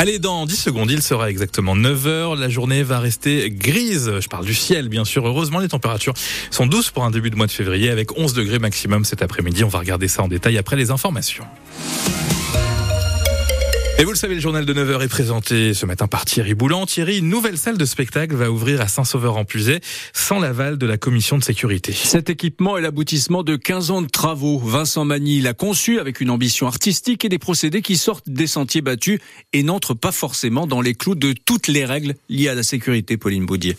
Allez, dans 10 secondes, il sera exactement 9h. La journée va rester grise. Je parle du ciel, bien sûr. Heureusement, les températures sont douces pour un début de mois de février avec 11 degrés maximum cet après-midi. On va regarder ça en détail après les informations. Et vous le savez, le journal de 9h est présenté ce matin par Thierry Boulan. Thierry, une nouvelle salle de spectacle va ouvrir à Saint-Sauveur-en-Puisaye sans l'aval de la commission de sécurité. Cet équipement est l'aboutissement de 15 ans de travaux. Vincent Magny l'a conçu avec une ambition artistique et des procédés qui sortent des sentiers battus et n'entrent pas forcément dans les clous de toutes les règles liées à la sécurité, Pauline Boudier.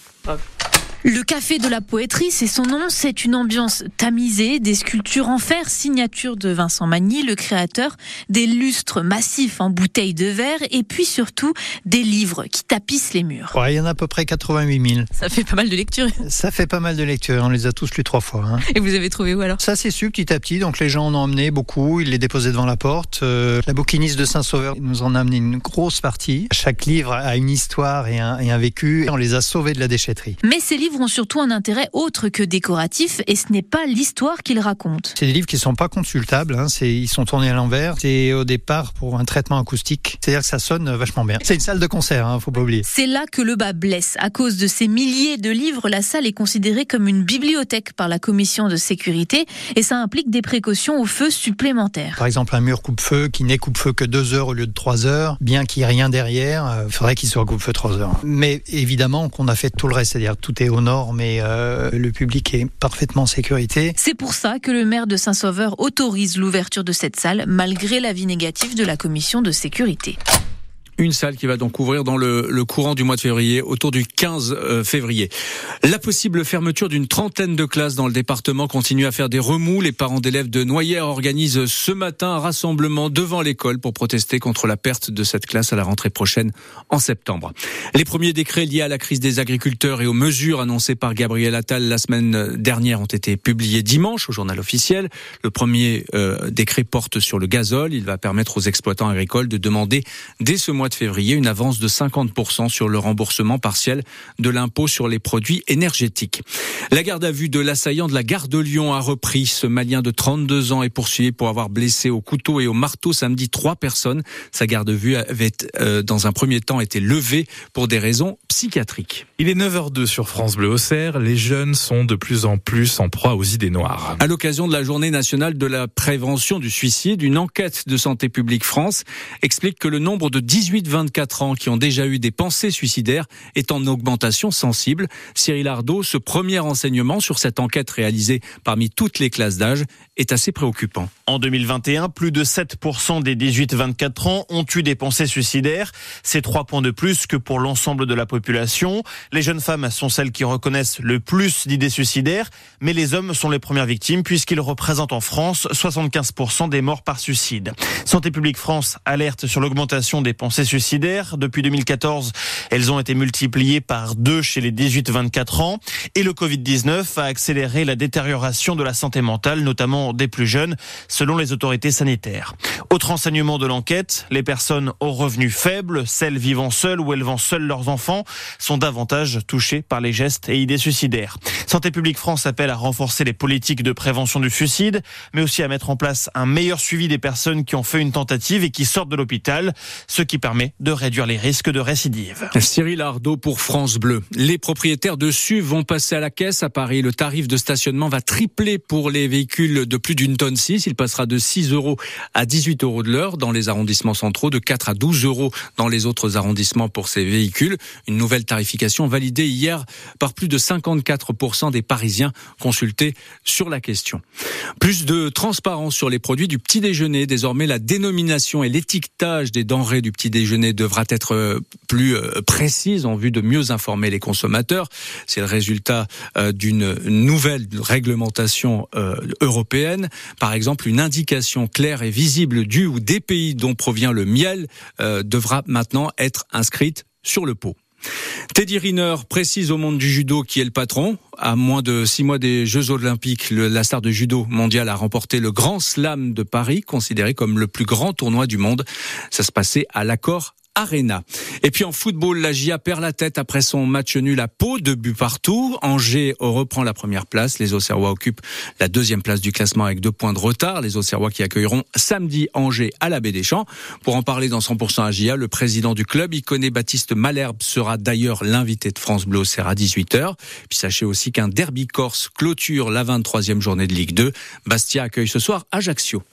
Le café de la poétrie, c'est son nom, c'est une ambiance tamisée, des sculptures en fer, signature de Vincent Magny, le créateur, des lustres massifs en bouteilles de verre et puis surtout des livres qui tapissent les murs. Ouais, il y en a à peu près 88 000. Ça fait pas mal de lectures. Ça fait pas mal de lectures, on les a tous lus trois fois. Hein. Et vous avez trouvé où alors? Ça s'est su petit à petit, donc les gens en ont emmené beaucoup, ils les déposaient devant la porte. Euh, la bouquiniste de Saint-Sauveur nous en a amené une grosse partie. Chaque livre a une histoire et un, et un vécu, on les a sauvés de la déchetterie. Mais ces livres ont surtout un intérêt autre que décoratif et ce n'est pas l'histoire qu'ils racontent. C'est des livres qui sont pas consultables, hein, ils sont tournés à l'envers. C'est au départ pour un traitement acoustique, c'est-à-dire que ça sonne vachement bien. C'est une salle de concert, hein, faut pas oublier. C'est là que le bas blesse. À cause de ces milliers de livres, la salle est considérée comme une bibliothèque par la commission de sécurité et ça implique des précautions au feu supplémentaires. Par exemple, un mur coupe-feu qui n'est coupe-feu que deux heures au lieu de trois heures, bien qu'il n'y ait rien derrière, il euh, faudrait qu'il soit coupe-feu trois heures. Mais évidemment qu'on a fait tout le reste, c'est-à-dire tout est et euh, le public est parfaitement en sécurité. C'est pour ça que le maire de Saint-Sauveur autorise l'ouverture de cette salle malgré l'avis négatif de la commission de sécurité. Une salle qui va donc ouvrir dans le, courant du mois de février, autour du 15 euh, février. La possible fermeture d'une trentaine de classes dans le département continue à faire des remous. Les parents d'élèves de Noyères organisent ce matin un rassemblement devant l'école pour protester contre la perte de cette classe à la rentrée prochaine en septembre. Les premiers décrets liés à la crise des agriculteurs et aux mesures annoncées par Gabriel Attal la semaine dernière ont été publiés dimanche au journal officiel. Le premier euh, décret porte sur le gazole. Il va permettre aux exploitants agricoles de demander dès ce mois de février une avance de 50% sur le remboursement partiel de l'impôt sur les produits énergétiques. La garde à vue de l'assaillant de la gare de Lyon a repris. Ce Malien de 32 ans est poursuivi pour avoir blessé au couteau et au marteau samedi trois personnes. Sa garde à vue avait euh, dans un premier temps été levée pour des raisons psychiatriques. Il est 9h02 sur France Bleu Auxerre. Les jeunes sont de plus en plus en proie aux idées noires. À l'occasion de la journée nationale de la prévention du suicide, une enquête de Santé publique France explique que le nombre de 18-24 ans qui ont déjà eu des pensées suicidaires est en augmentation sensible. Cyril Ardo, ce premier enseignement sur cette enquête réalisée parmi toutes les classes d'âge est assez préoccupant. En 2021, plus de 7% des 18-24 ans ont eu des pensées suicidaires. C'est 3 points de plus que pour l'ensemble de la population. Les jeunes femmes sont celles qui reconnaissent le plus d'idées suicidaires, mais les hommes sont les premières victimes puisqu'ils représentent en France 75% des morts par suicide. Santé publique France alerte sur l'augmentation des pensées suicidaires. Depuis 2014, elles ont été multipliées par deux chez les 18-24 ans et le Covid-19 a accéléré la détérioration de la santé mentale, notamment des plus jeunes, selon les autorités sanitaires. Autre enseignement de l'enquête, les personnes aux revenus faibles, celles vivant seules ou élevant seules leurs enfants, sont davantage touchés par les gestes et idées suicidaires. Santé publique France appelle à renforcer les politiques de prévention du suicide, mais aussi à mettre en place un meilleur suivi des personnes qui ont fait une tentative et qui sortent de l'hôpital, ce qui permet de réduire les risques de récidive. Cyril Ardo pour France Bleu. Les propriétaires de SUV vont passer à la caisse à Paris. Le tarif de stationnement va tripler pour les véhicules de plus d'une tonne 6. Il passera de 6 euros à 18 euros de l'heure dans les arrondissements centraux, de 4 à 12 euros dans les autres arrondissements pour ces véhicules. Une nouvelle tarification validée hier par plus de 54% des Parisiens consultés sur la question. Plus de transparence sur les produits du petit déjeuner. Désormais, la dénomination et l'étiquetage des denrées du petit déjeuner devra être euh, plus euh, précise en vue de mieux informer les consommateurs. C'est le résultat euh, d'une nouvelle réglementation européenne. Par exemple, une indication claire et visible du ou des pays dont provient le miel devra maintenant être inscrite sur le pot. Teddy Riner précise au monde du judo qui est le patron. À moins de six mois des Jeux Olympiques, la star de judo mondial a remporté le Grand Slam de Paris, considéré comme le plus grand tournoi du monde. Ça se passait à l'accord Arena. Et puis en football, la GIA perd la tête après son match nul à Pau, deux buts partout. Angers reprend la première place. Les Auxerrois occupent la deuxième place du classement avec deux points de retard. Les Auxerrois qui accueilleront samedi Angers à la Baie des Champs. Pour en parler dans 100% AGIA, le président du club, Iconé Baptiste Malherbe, sera d'ailleurs l'invité de France Bleu Auxerre à 18h. Puis sachez aussi qu'un derby corse clôture la 23e journée de Ligue 2. Bastia accueille ce soir Ajaccio.